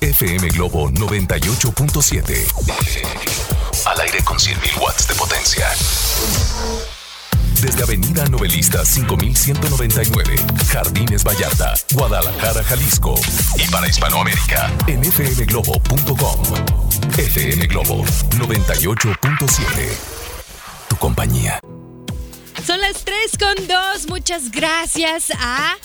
FM Globo 98.7. Al aire con 100.000 watts de potencia. Desde Avenida Novelista 5199, Jardines Vallarta, Guadalajara, Jalisco. Y para Hispanoamérica, en fmglobo.com. FM Globo 98.7. Tu compañía. Son las 3 con 2. Muchas gracias a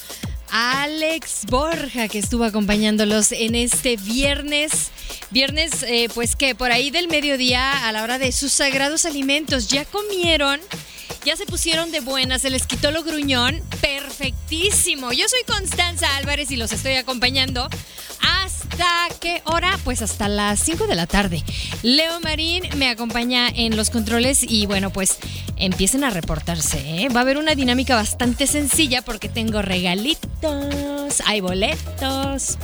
Alex Borja que estuvo acompañándolos en este viernes. Viernes, eh, pues que por ahí del mediodía a la hora de sus sagrados alimentos ya comieron. Ya se pusieron de buenas, se les quitó lo gruñón. Perfectísimo. Yo soy Constanza Álvarez y los estoy acompañando. ¿Hasta qué hora? Pues hasta las 5 de la tarde. Leo Marín me acompaña en los controles y bueno, pues empiecen a reportarse. ¿eh? Va a haber una dinámica bastante sencilla porque tengo regalitos, hay boletos.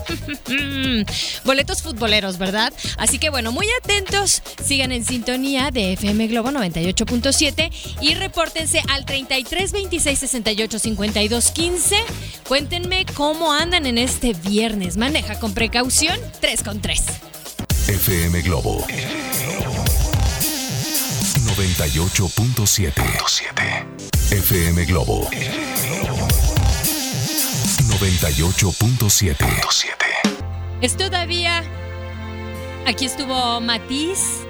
boletos futboleros, ¿verdad? Así que bueno, muy atentos. Sigan en sintonía de FM Globo 98.7 y repórtense al 33 26 68 52 15. Cuéntenme cómo andan en este viernes. Maneja con precaución 3 con 3. FM Globo 98.7. FM Globo 98.7. Es todavía. Aquí estuvo Matiz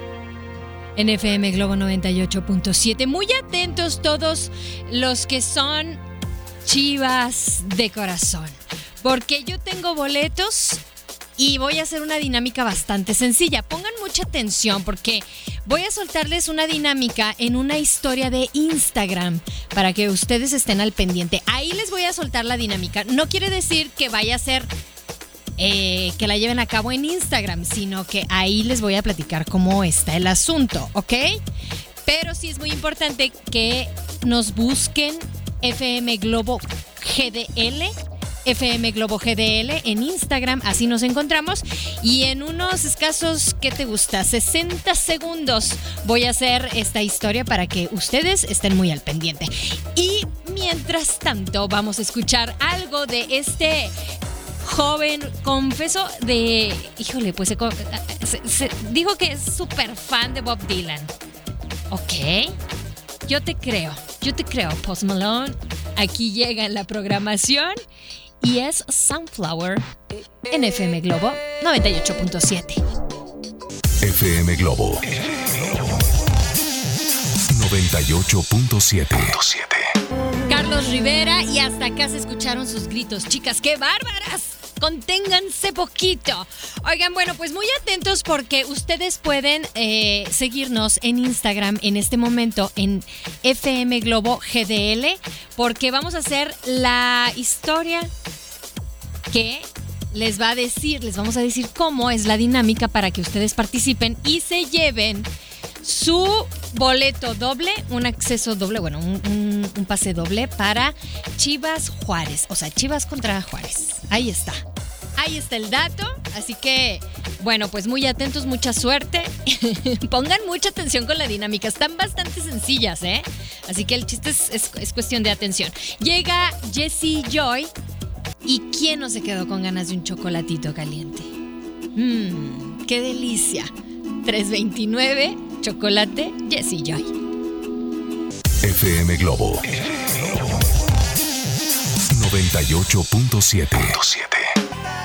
en FM Globo 98.7. Muy atentos todos los que son chivas de corazón. Porque yo tengo boletos y voy a hacer una dinámica bastante sencilla. Pongan mucha atención porque voy a soltarles una dinámica en una historia de Instagram para que ustedes estén al pendiente. Ahí les voy a soltar la dinámica. No quiere decir que vaya a ser eh, que la lleven a cabo en Instagram, sino que ahí les voy a platicar cómo está el asunto, ¿ok? Pero sí es muy importante que nos busquen FM Globo GDL FM Globo GDL en Instagram, así nos encontramos. Y en unos escasos, ¿qué te gusta? 60 segundos voy a hacer esta historia para que ustedes estén muy al pendiente. Y mientras tanto, vamos a escuchar algo de este joven, confeso, de. Híjole, pues se, dijo que es súper fan de Bob Dylan. Ok. Yo te creo, yo te creo, Post Malone. Aquí llega en la programación y es Sunflower en FM Globo 98.7. FM Globo 98.7. Carlos Rivera y hasta acá se escucharon sus gritos. Chicas, qué bárbaras. Conténganse poquito. Oigan, bueno, pues muy atentos porque ustedes pueden eh, seguirnos en Instagram en este momento en FM Globo GDL porque vamos a hacer la historia que les va a decir, les vamos a decir cómo es la dinámica para que ustedes participen y se lleven su boleto doble, un acceso doble, bueno, un, pase doble para Chivas Juárez, o sea, Chivas contra Juárez. Ahí está. Ahí está el dato, así que, bueno, pues muy atentos, mucha suerte. Pongan mucha atención con la dinámica, están bastante sencillas, ¿eh? Así que el chiste es, es cuestión de atención. Llega Jessie Joy ¿Y quién no se quedó con ganas de un chocolatito caliente? Mmm, qué delicia. 329, chocolate Jessie Joy. FM Globo 98.7.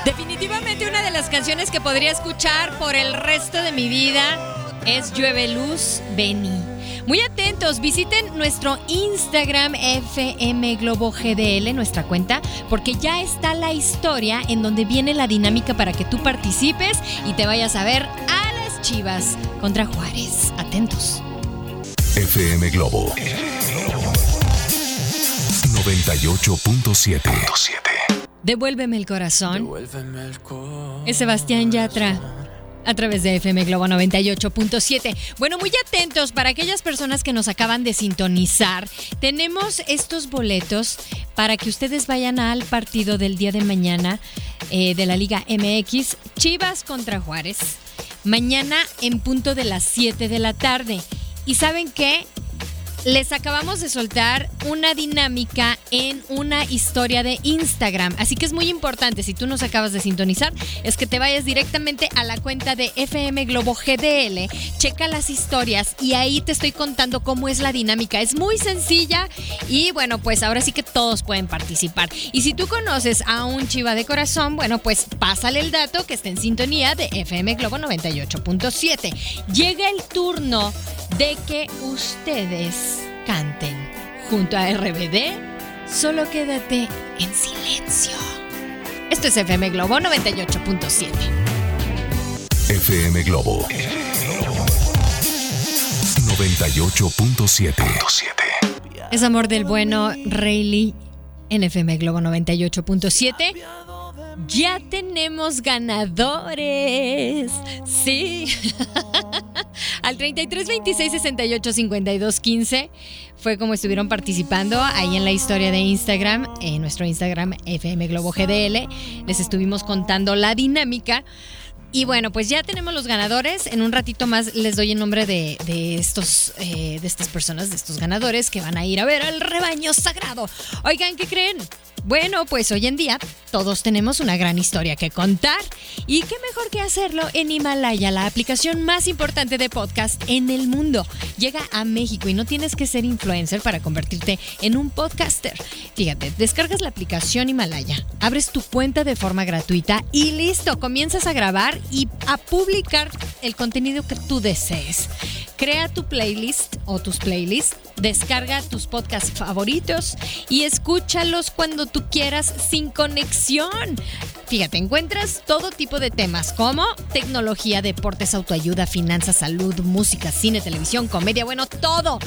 Definitivamente una de las canciones que podría escuchar por el resto de mi vida es Llueve Luz Beni. Muy atentos, visiten nuestro Instagram FM Globo GDL, nuestra cuenta, porque ya está la historia en donde viene la dinámica para que tú participes y te vayas a ver a las Chivas contra Juárez. Atentos. FM Globo 98.7. Devuélveme el corazón. Es Sebastián Yatra. A través de FM Globo 98.7. Bueno, muy atentos para aquellas personas que nos acaban de sintonizar. Tenemos estos boletos para que ustedes vayan al partido del día de mañana eh, de la Liga MX, Chivas contra Juárez. Mañana en punto de las 7 de la tarde. ¿Y saben qué? Les acabamos de soltar una dinámica en una historia de Instagram. Así que es muy importante, si tú nos acabas de sintonizar, es que te vayas directamente a la cuenta de FM Globo GDL, checa las historias y ahí te estoy contando cómo es la dinámica. Es muy sencilla y bueno, pues ahora sí que todos pueden participar. Y si tú conoces a un chiva de corazón, bueno, pues pásale el dato que está en sintonía de FM Globo 98.7. Llega el turno de que ustedes canten. Junto a RBD, solo quédate en silencio. Esto es FM Globo 98.7. FM Globo 98.7. Es amor del bueno Rayleigh en FM Globo 98.7. Ya tenemos ganadores. Sí. Al 33 26 68 52 15 fue como estuvieron participando ahí en la historia de Instagram, en nuestro Instagram FM Globo GDL. Les estuvimos contando la dinámica. Y bueno, pues ya tenemos los ganadores. En un ratito más les doy el nombre de, de estos, eh, de estas personas, de estos ganadores que van a ir a ver al rebaño sagrado. Oigan, ¿qué creen? Bueno, pues hoy en día todos tenemos una gran historia que contar y qué mejor que hacerlo en Himalaya, la aplicación más importante de podcast en el mundo. Llega a México y no tienes que ser influencer para convertirte en un podcaster. Fíjate, descargas la aplicación Himalaya, abres tu cuenta de forma gratuita y listo, comienzas a grabar y a publicar el contenido que tú desees. Crea tu playlist o tus playlists, descarga tus podcasts favoritos y escúchalos cuando tú quieras sin conexión. Fíjate, encuentras todo tipo de temas como tecnología, deportes, autoayuda, finanzas, salud, música, cine, televisión, comedia, bueno, todo,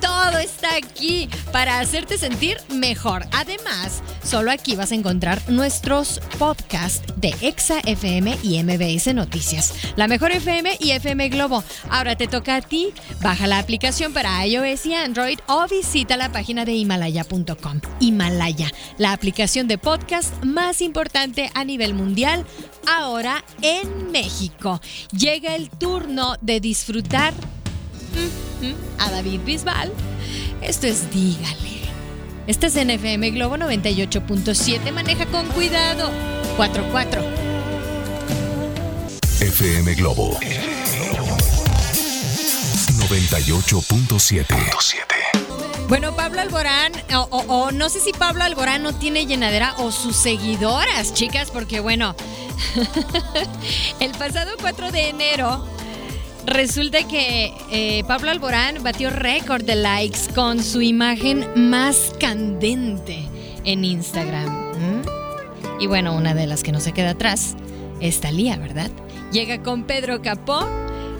todo está aquí para hacerte sentir mejor. Además, solo aquí vas a encontrar nuestros podcasts de Exa FM y MBS Noticias, la mejor FM y FM Globo. Ahora te toca a ti, baja la aplicación para iOS y Android o visita la página de himalaya.com. Himalaya, la aplicación de podcast más importante a nivel mundial, ahora en México. Llega el turno de disfrutar a David Bisbal. Esto es Dígale. Este es NFM Globo 98.7. Maneja con cuidado. 44. FM Globo 98.7. Bueno, Pablo Alborán, o, no sé si Pablo Alborán no tiene llenadera o sus seguidoras, chicas, porque bueno, el pasado 4 de enero resulta que eh, Pablo Alborán batió récord de likes con su imagen más candente en Instagram. ¿m? Y bueno, una de las que no se queda atrás es Talía, ¿verdad? Llega con Pedro Capó.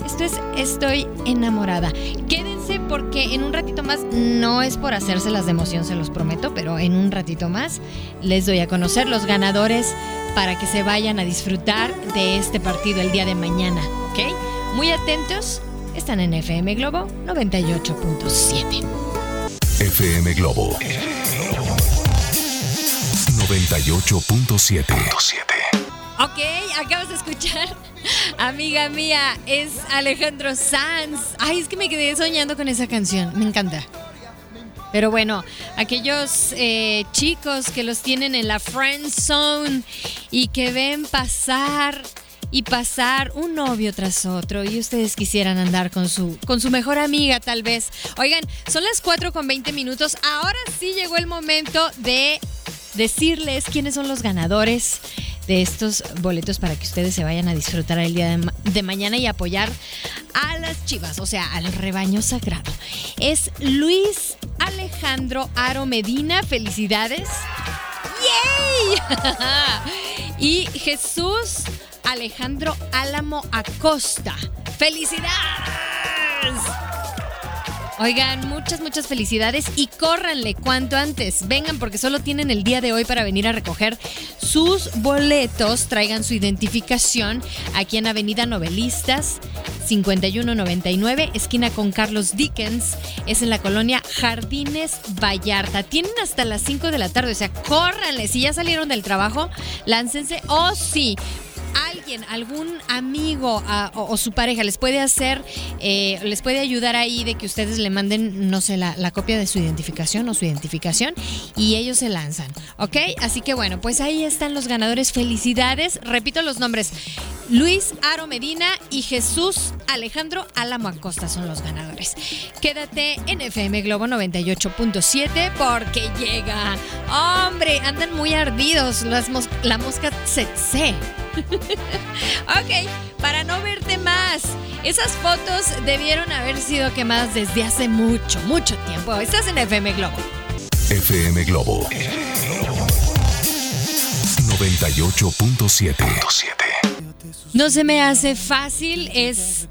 Esto es Estoy enamorada. Quédense porque en un ratito más, no es por hacérselas de emoción, se los prometo, pero en un ratito más les doy a conocer los ganadores para que se vayan a disfrutar de este partido el día de mañana, ¿ok? Muy atentos, están en FM Globo 98.7. FM Globo 98.7. Ok, acabas de escuchar, amiga mía, es Alejandro Sanz. Ay, es que me quedé soñando con esa canción, me encanta. Pero bueno, aquellos eh, chicos que los tienen en la friend zone y que ven pasar y pasar un novio tras otro y ustedes quisieran andar con su, con su mejor amiga tal vez. Oigan, son las 4 con 20 minutos. Ahora sí llegó el momento de decirles quiénes son los ganadores de estos boletos para que ustedes se vayan a disfrutar el día de, ma- de mañana y apoyar a las chivas, o sea, al rebaño sagrado. Es Luis Alejandro Aro Medina, felicidades. ¡Yay! y Jesús Alejandro Álamo Acosta, felicidades. Oigan, muchas, muchas felicidades y córranle cuanto antes. Vengan porque solo tienen el día de hoy para venir a recoger sus boletos. Traigan su identificación aquí en Avenida Novelistas 5199, esquina con Carlos Dickens. Es en la colonia Jardines Vallarta. Tienen hasta las 5 de la tarde, o sea, córranle. Si ya salieron del trabajo, láncense. Oh, sí, alguien, algún amigo o, su pareja les puede hacer, eh, les puede ayudar ahí de que ustedes le manden, no sé, la, copia de su identificación o su identificación y ellos se lanzan, ¿ok? Así que bueno, pues ahí están los ganadores. Felicidades. Repito los nombres. Luis Aro Medina y Jesús Alejandro Álamo Acosta son los ganadores. Quédate en FM Globo 98.7 porque llega. Hombre, andan muy ardidos. Las la mosca tsetse. ok, para no verte más. Esas fotos debieron haber sido quemadas desde hace mucho, mucho tiempo. Estás en FM Globo. FM Globo. 98.7. No se me hace fácil, es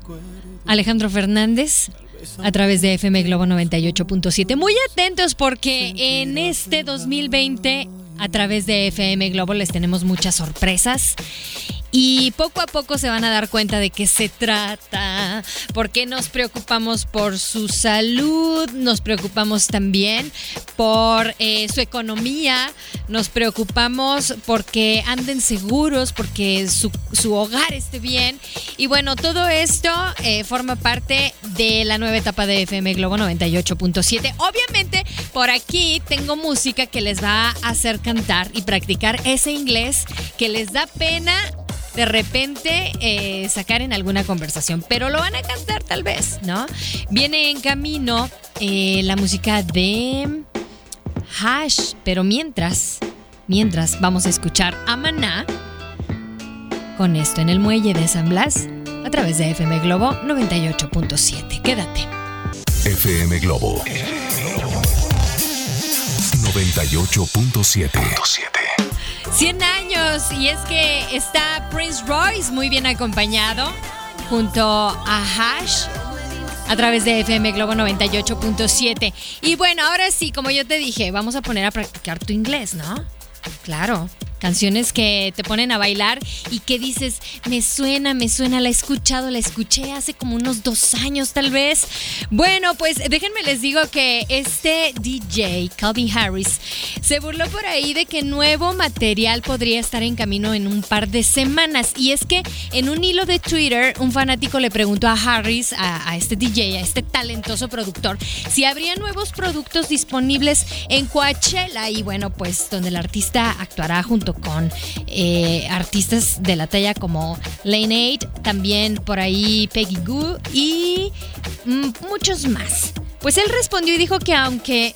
Alejandro Fernández a través de FM Globo 98.7. Muy atentos porque en este 2020 a través de FM Globo les tenemos muchas sorpresas y poco a poco se van a dar cuenta de qué se trata, porque nos preocupamos por su salud, nos preocupamos también por eh, su economía, nos preocupamos porque anden seguros, porque su, hogar esté bien. Y bueno, todo esto eh, forma parte de la nueva etapa de FM Globo 98.7. Obviamente, por aquí tengo música que les va a hacer cantar y practicar ese inglés que les da pena de repente eh, sacar en alguna conversación, pero lo van a cantar tal vez, ¿no? Viene en camino eh, la música de Hash, pero mientras, mientras vamos a escuchar a Maná con esto en el muelle de San Blas a través de FM Globo 98.7. Quédate. FM Globo 98.7. 100 años y es que está Prince Royce muy bien acompañado junto a Hash a través de FM Globo 98.7. Y bueno, ahora sí, como yo te dije, vamos a poner a practicar tu inglés, ¿no? Claro. Canciones que te ponen a bailar y que dices, me suena, me suena, la he escuchado, la escuché hace como unos dos años tal vez. Bueno, pues déjenme les digo que este DJ, Calvin Harris, se burló por ahí de que nuevo material podría estar en camino en un par de semanas. Y es que en un hilo de Twitter, un fanático le preguntó a Harris, a, este DJ, a este talentoso productor, si habría nuevos productos disponibles en Coachella. Y bueno, pues donde el artista actuará junto con eh, artistas de la talla como Lane 8, también por ahí Peggy Goo y mm, muchos más. Pues él respondió y dijo que aunque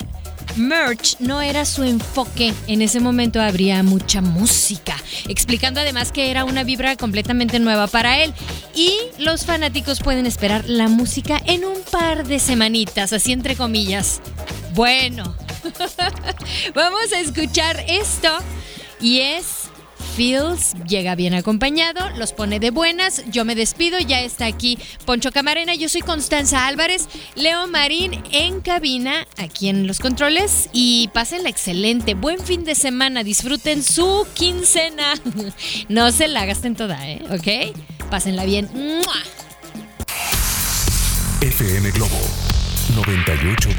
merch no era su enfoque. En ese momento habría mucha música, explicando además que era una vibra completamente nueva para él. Y los fanáticos pueden esperar la música en un par de semanitas, así entre comillas. Bueno, vamos a escuchar esto y es Fields llega bien acompañado, los pone de buenas. Yo me despido, ya está aquí Poncho Camarena. Yo soy Constanza Álvarez, Leo Marín en cabina, aquí en los controles. Y pásenla excelente, buen fin de semana, disfruten su quincena. No se la gasten toda, ¿eh? ¿Ok? Pásenla bien. FM Globo 98.